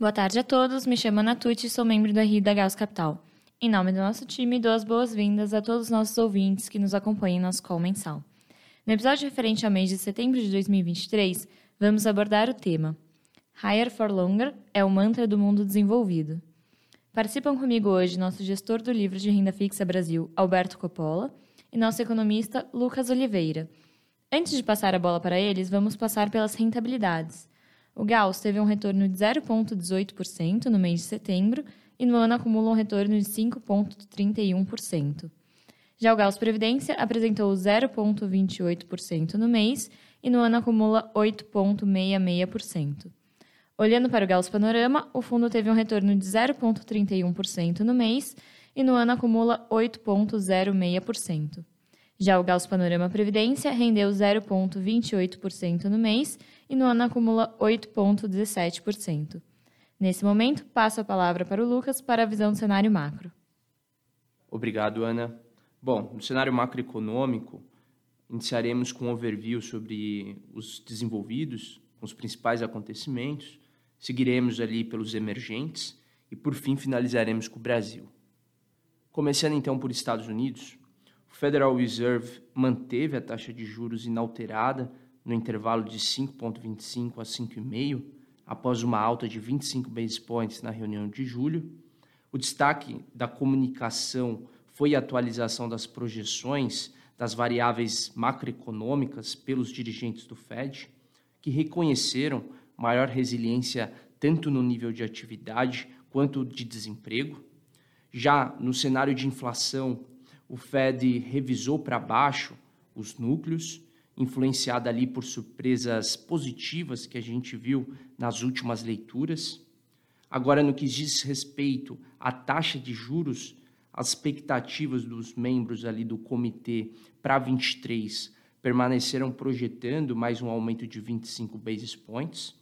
Boa tarde a todos, me chamo Ana Tucci e sou membro do RI da Gauss Capital. Em nome do nosso time, dou as boas-vindas a todos os nossos ouvintes que nos acompanham em nosso call mensal. No episódio referente ao mês de setembro de 2023, vamos abordar o tema Higher for Longer é o mantra do mundo desenvolvido. Participam comigo hoje nosso gestor do livro de renda fixa Brasil, Alberto Coppola, e nosso economista, Lucas Oliveira. Antes de passar a bola para eles, vamos passar pelas rentabilidades. O Gauss teve um retorno de 0,18% no mês de setembro e no ano acumula um retorno de 5,31%. Já o Gauss Previdência apresentou 0,28% no mês e no ano acumula 8,66%. Olhando para o Gauss Panorama, o fundo teve um retorno de 0,31% no mês e no ano acumula 8,06%. Já o Gauss Panorama Previdência rendeu 0,28% no mês e no ano acumula 8,17%. Nesse momento, passo a palavra para o Lucas para a visão do cenário macro. Obrigado, Ana. Bom, no cenário macroeconômico, iniciaremos com um overview sobre os desenvolvidos, com os principais acontecimentos, seguiremos ali pelos emergentes e, por fim, finalizaremos com o Brasil. Começando então por Estados Unidos, o Federal Reserve manteve a taxa de juros inalterada no intervalo de 5,25 a 5,5, após uma alta de 25 basis points na reunião de julho. O destaque da comunicação foi a atualização das projeções das variáveis macroeconômicas pelos dirigentes do Fed, que reconheceram maior resiliência tanto no nível de atividade quanto de desemprego. Já no cenário de inflação, o Fed revisou para baixo os núcleos influenciada ali por surpresas positivas que a gente viu nas últimas leituras. Agora, no que diz respeito à taxa de juros, as expectativas dos membros ali do comitê para 23 permaneceram projetando mais um aumento de 25 basis points.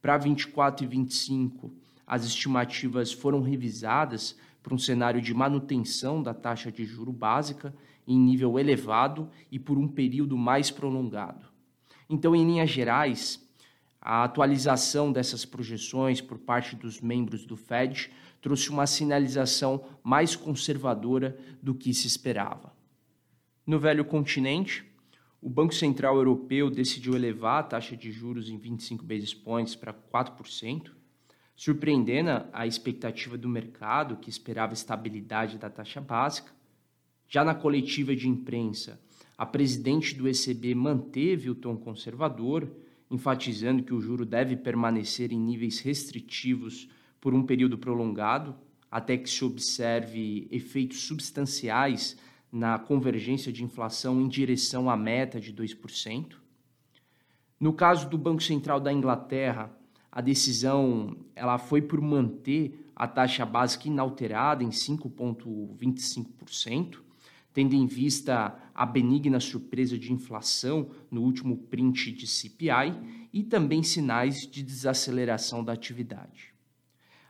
Para 24 e 25, as estimativas foram revisadas para um cenário de manutenção da taxa de juro básica em nível elevado e por um período mais prolongado. Então, em linhas gerais, a atualização dessas projeções por parte dos membros do Fed trouxe uma sinalização mais conservadora do que se esperava. No velho continente, o Banco Central Europeu decidiu elevar a taxa de juros em 25 basis points para 4%, surpreendendo a expectativa do mercado, que esperava estabilidade da taxa básica, já na coletiva de imprensa, a presidente do ECB manteve o tom conservador, enfatizando que o juro deve permanecer em níveis restritivos por um período prolongado, até que se observe efeitos substanciais na convergência de inflação em direção à meta de 2%. No caso do Banco Central da Inglaterra, a decisão ela foi por manter a taxa básica inalterada em 5,25%, tendo em vista a benigna surpresa de inflação no último print de CPI e também sinais de desaceleração da atividade.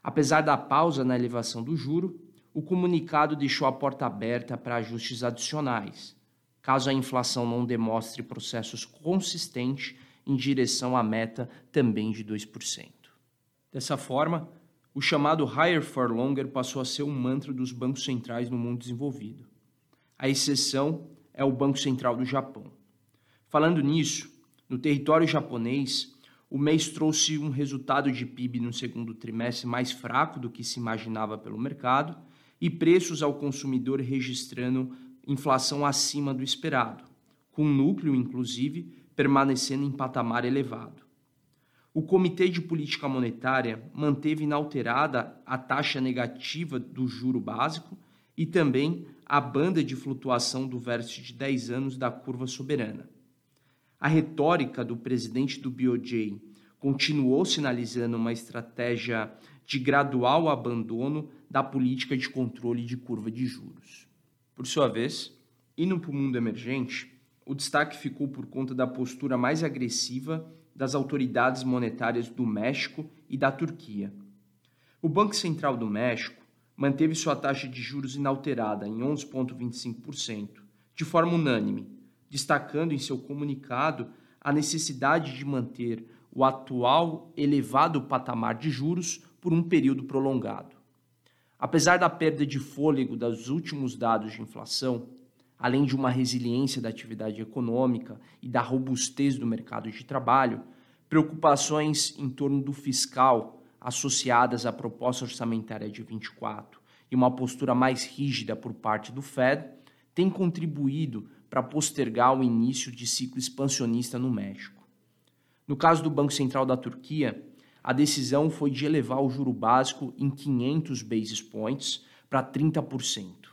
Apesar da pausa na elevação do juro, o comunicado deixou a porta aberta para ajustes adicionais, caso a inflação não demonstre processos consistentes em direção à meta também de 2%. Dessa forma, o chamado Higher for Longer passou a ser um mantra dos bancos centrais no mundo desenvolvido a exceção é o Banco Central do Japão. Falando nisso, no território japonês, o mês trouxe um resultado de PIB no segundo trimestre mais fraco do que se imaginava pelo mercado e preços ao consumidor registrando inflação acima do esperado, com núcleo, inclusive, permanecendo em patamar elevado. O Comitê de Política Monetária manteve inalterada a taxa negativa do juro básico e também a banda de flutuação do vértice de 10 anos da curva soberana. A retórica do presidente do BOJ continuou sinalizando uma estratégia de gradual abandono da política de controle de curva de juros. Por sua vez, indo para o mundo emergente, o destaque ficou por conta da postura mais agressiva das autoridades monetárias do México e da Turquia. O Banco Central do México manteve sua taxa de juros inalterada em 11,25%, de forma unânime, destacando em seu comunicado a necessidade de manter o atual elevado patamar de juros por um período prolongado. Apesar da perda de fôlego dos últimos dados de inflação, além de uma resiliência da atividade econômica e da robustez do mercado de trabalho, preocupações em torno do fiscal associadas à proposta orçamentária de 24 e uma postura mais rígida por parte do Fed têm contribuído para postergar o início de ciclo expansionista no México. No caso do Banco Central da Turquia, a decisão foi de elevar o juro básico em 500 basis points para 30%,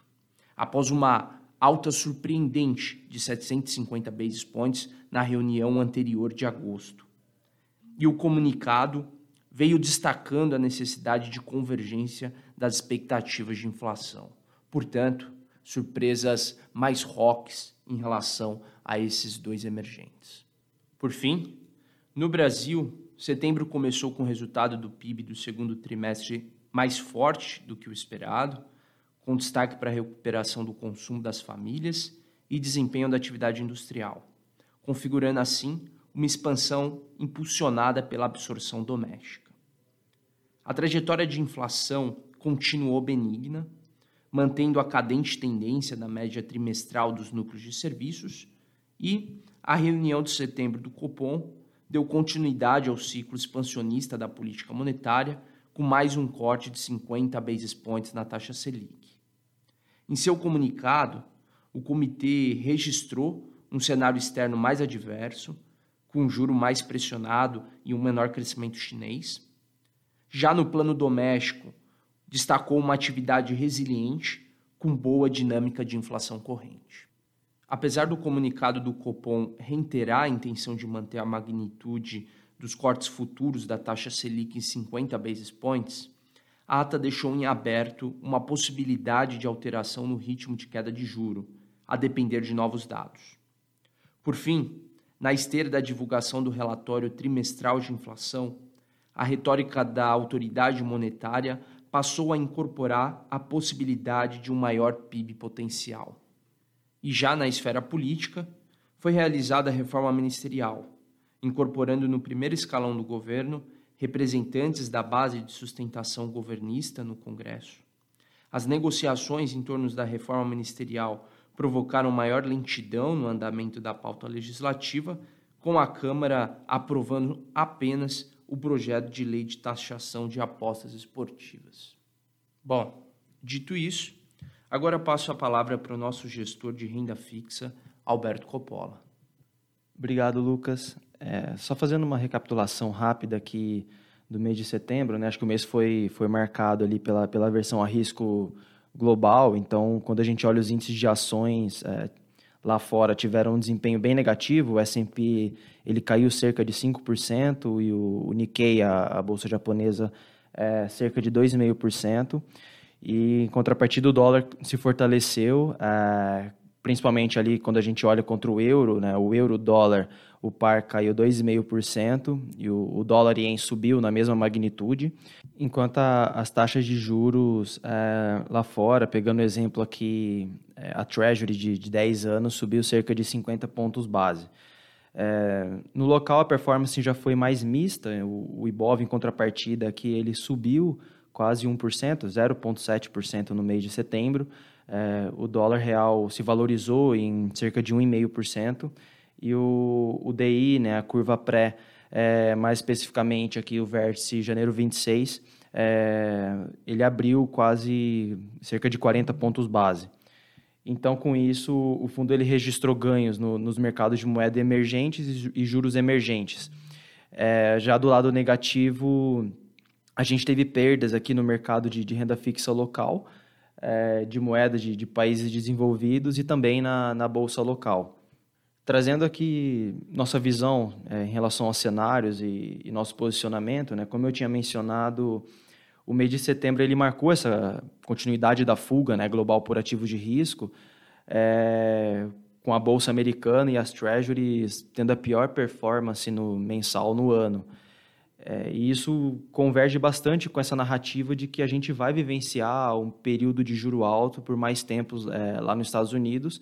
após uma alta surpreendente de 750 basis points na reunião anterior de agosto. E o comunicado veio destacando a necessidade de convergência das expectativas de inflação. Portanto, surpresas mais rocks em relação a esses dois emergentes. Por fim, no Brasil, Setembro começou com o resultado do PIB do segundo trimestre mais forte do que o esperado, com destaque para a recuperação do consumo das famílias e desempenho da atividade industrial, configurando assim uma expansão impulsionada pela absorção doméstica. A trajetória de inflação continuou benigna, mantendo a cadente tendência da média trimestral dos núcleos de serviços, e a reunião de setembro do Copom deu continuidade ao ciclo expansionista da política monetária, com mais um corte de 50 basis points na taxa Selic. Em seu comunicado, o comitê registrou um cenário externo mais adverso, com um juro mais pressionado e um menor crescimento chinês. Já no plano doméstico, destacou uma atividade resiliente com boa dinâmica de inflação corrente. Apesar do comunicado do Copom reiterar a intenção de manter a magnitude dos cortes futuros da taxa Selic em 50 basis points, a ata deixou em aberto uma possibilidade de alteração no ritmo de queda de juro, a depender de novos dados. Por fim, na esteira da divulgação do relatório trimestral de inflação, a retórica da autoridade monetária passou a incorporar a possibilidade de um maior PIB potencial. E já na esfera política, foi realizada a reforma ministerial, incorporando no primeiro escalão do governo representantes da base de sustentação governista no Congresso. As negociações em torno da reforma ministerial provocaram maior lentidão no andamento da pauta legislativa, com a Câmara aprovando apenas o projeto de lei de taxação de apostas esportivas. Bom, dito isso, Agora passo a palavra para o nosso gestor de renda fixa, Alberto Coppola. Obrigado, Lucas. É, só fazendo uma recapitulação rápida aqui do mês de setembro, né? Acho que o mês foi, foi marcado ali pela, pela versão a risco global. Então, quando a gente olha os índices de ações é, lá fora tiveram um desempenho bem negativo. O S&P ele caiu cerca de 5% e o, o Nikkei, a, a bolsa japonesa, é, cerca de 2,5%. E em contrapartida, o dólar se fortaleceu, é, principalmente ali quando a gente olha contra o euro, né? o euro-dólar, o par caiu 2,5% e o, o dólar ien subiu na mesma magnitude, enquanto a, as taxas de juros é, lá fora, pegando o exemplo aqui, é, a Treasury de, de 10 anos subiu cerca de 50 pontos base. É, no local, a performance já foi mais mista, o, o Ibov, em contrapartida, aqui ele subiu quase 1%, 0,7% no mês de setembro. É, o dólar real se valorizou em cerca de 1,5%. E o, o DI, né, a curva pré, é, mais especificamente aqui o vértice janeiro 26, é, ele abriu quase cerca de 40 pontos base. Então, com isso, o fundo ele registrou ganhos no, nos mercados de moeda emergentes e, juros emergentes. É, já do lado negativo, a gente teve perdas aqui no mercado de, de renda fixa local, é, de moeda de, de, países desenvolvidos e também na, na bolsa local. Trazendo aqui nossa visão é, em relação aos cenários e, e, nosso posicionamento, né? como eu tinha mencionado, o mês de setembro ele marcou essa continuidade da fuga né, global por ativos de risco, é, com a bolsa americana e as treasuries tendo a pior performance no mensal no ano. É, e isso converge bastante com essa narrativa de que a gente vai vivenciar um período de juro alto por mais tempos é, lá nos Estados Unidos,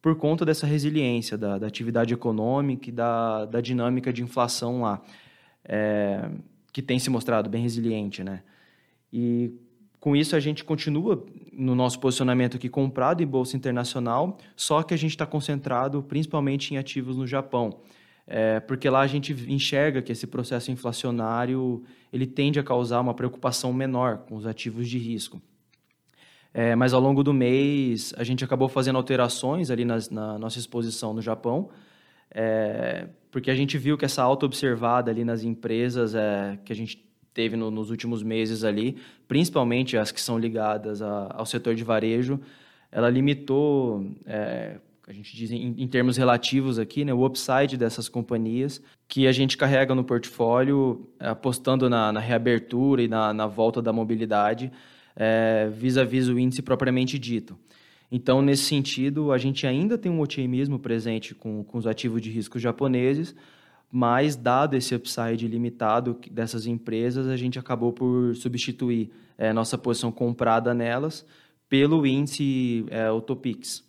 por conta dessa resiliência da, da atividade econômica e da, da dinâmica de inflação lá. É, que tem se mostrado bem resiliente, né? E com isso a gente continua no nosso posicionamento aqui comprado em bolsa internacional, só que a gente está concentrado principalmente em ativos no Japão. É, porque lá a gente enxerga que esse processo inflacionário ele tende a causar uma preocupação menor com os ativos de risco. É, mas ao longo do mês a gente acabou fazendo alterações ali nas, na nossa exposição no Japão, é, porque a gente viu que essa alta observada ali nas empresas é, que a gente teve no, nos últimos meses ali, principalmente as que são ligadas a, ao setor de varejo, ela limitou, é, a gente diz em, em, termos relativos aqui, né, o upside dessas companhias que a gente carrega no portfólio, apostando na, na reabertura e na, na, volta da mobilidade, é, vis-à-vis o índice propriamente dito. Então, nesse sentido, a gente ainda tem um otimismo presente com, com os ativos de risco japoneses, mas dado esse upside limitado dessas empresas, a gente acabou por substituir é, nossa posição comprada nelas pelo índice é, Topix.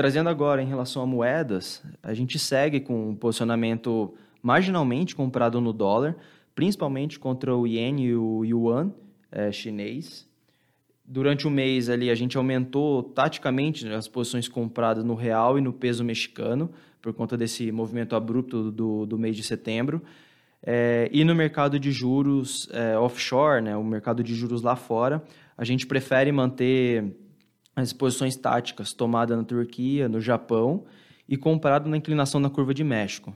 Trazendo agora em relação a moedas, a gente segue com um posicionamento marginalmente comprado no dólar, principalmente contra o ien e o yuan é, chinês. Durante o mês ali a gente aumentou taticamente as posições compradas no real e no peso mexicano, por conta desse movimento abrupto do, do mês de setembro. É, e no mercado de juros é, offshore, né, o mercado de juros lá fora, a gente prefere manter as posições táticas tomada na Turquia, no Japão e comprado na inclinação da curva de México.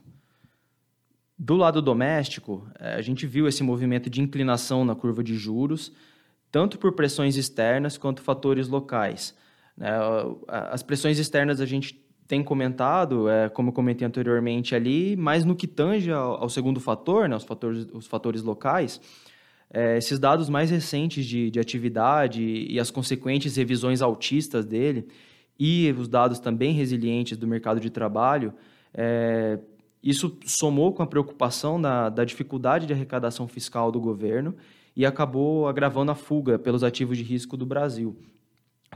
Do lado doméstico, é, a gente viu esse movimento de inclinação na curva de juros, tanto por pressões externas quanto fatores locais. Né. As pressões externas a gente tem comentado, é, como eu comentei anteriormente ali, mas no que tange ao, ao segundo fator, né, os, fatores, os fatores locais, é, esses dados mais recentes de, de atividade e as consequentes revisões altistas dele, e os dados também resilientes do mercado de trabalho, é, isso somou com a preocupação da, da dificuldade de arrecadação fiscal do governo e acabou agravando a fuga pelos ativos de risco do Brasil.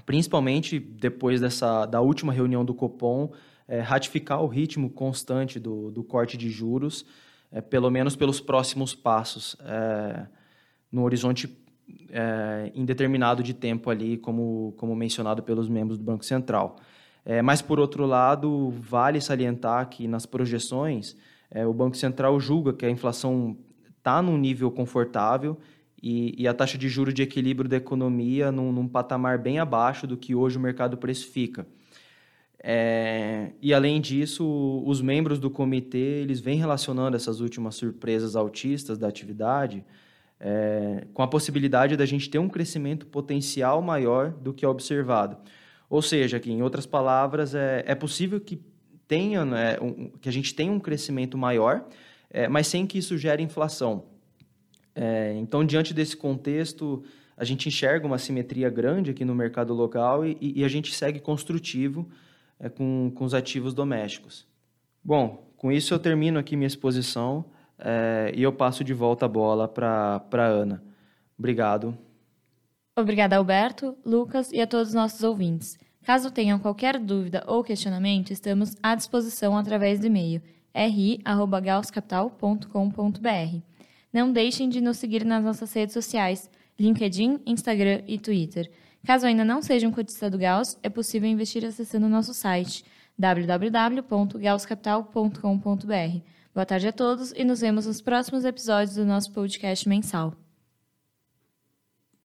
Principalmente depois dessa, da última reunião do Copom, é, ratificar o ritmo constante do, do corte de juros, é, pelo menos pelos próximos passos, é, no horizonte é, indeterminado de tempo ali, como, como mencionado pelos membros do Banco Central. É, mas, por outro lado, vale salientar que nas projeções, é, o Banco Central julga que a inflação está num nível confortável e, e, a taxa de juros de equilíbrio da economia num, num, patamar bem abaixo do que hoje o mercado precifica. É, e além disso, os membros do comitê eles vêm relacionando essas últimas surpresas altistas da atividade é, com a possibilidade da gente ter um crescimento potencial maior do que é observado. Ou seja, aqui, em outras palavras, é, é possível que tenha, né, um, que a gente tenha um crescimento maior, é, mas sem que isso gere inflação. É, então, diante desse contexto, a gente enxerga uma simetria grande aqui no mercado local e, e a gente segue construtivo é, com, com os ativos domésticos. Bom, com isso eu termino aqui minha exposição é, e eu passo de volta a bola para a Ana. Obrigado. Obrigada, Alberto, Lucas e a todos os nossos ouvintes. Caso tenham qualquer dúvida ou questionamento, estamos à disposição através do e-mail ri.gauscapital.com.br. Não deixem de nos seguir nas nossas redes sociais, LinkedIn, Instagram e Twitter. Caso ainda não seja um cotista do Gauss, é possível investir acessando o nosso site www.gausscapital.com.br. Boa tarde a todos e nos vemos nos próximos episódios do nosso podcast mensal.